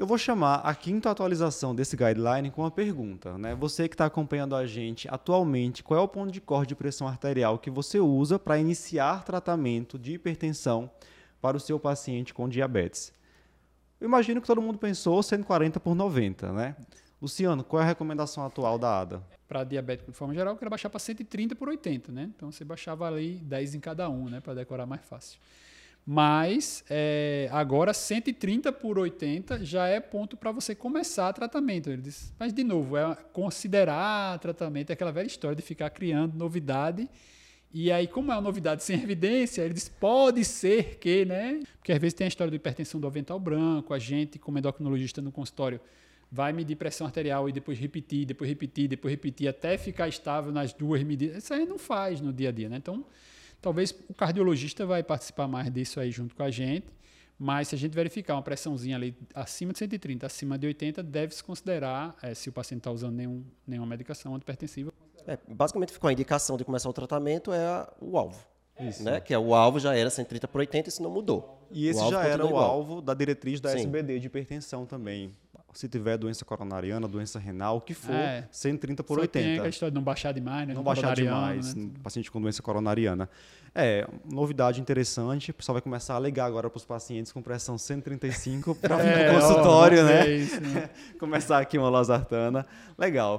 Eu vou chamar a quinta atualização desse guideline com uma pergunta. Né? Você que está acompanhando a gente atualmente, qual é o ponto de corte de pressão arterial que você usa para iniciar tratamento de hipertensão para o seu paciente com diabetes? Eu imagino que todo mundo pensou 140 por 90, né? Luciano, qual é a recomendação atual da ADA? Para diabético de forma geral, eu quero baixar para 130 por 80, né? Então você baixava ali 10 em cada um, né? Para decorar mais fácil. Mas é, agora 130 por 80 já é ponto para você começar tratamento. Ele diz, mas de novo, é considerar tratamento, é aquela velha história de ficar criando novidade. E aí, como é uma novidade sem evidência, ele diz, pode ser que, né? Porque às vezes tem a história de hipertensão do avental branco, a gente, como endocrinologista no consultório, vai medir pressão arterial e depois repetir, depois repetir, depois repetir, até ficar estável nas duas medidas. Isso aí não faz no dia a dia, né? Então, Talvez o cardiologista vai participar mais disso aí junto com a gente, mas se a gente verificar uma pressãozinha ali acima de 130, acima de 80, deve-se considerar, é, se o paciente está usando nenhum, nenhuma medicação antipertensiva. É, basicamente ficou a indicação de começar o tratamento é a, o alvo. Isso. Né? Que é o alvo já era 130 por 80, isso não mudou. E esse já era o igual. alvo da diretriz da Sim. SBD de hipertensão também se tiver doença coronariana, doença renal, o que for, é, 130 por 80. Tem a história de não baixar demais, né? Não baixar demais, né? paciente com doença coronariana. É, novidade interessante, o pessoal vai começar a alegar agora para os pacientes com pressão 135 para vir é, consultório, ó, né? É isso, né? começar aqui uma lasartana. Legal.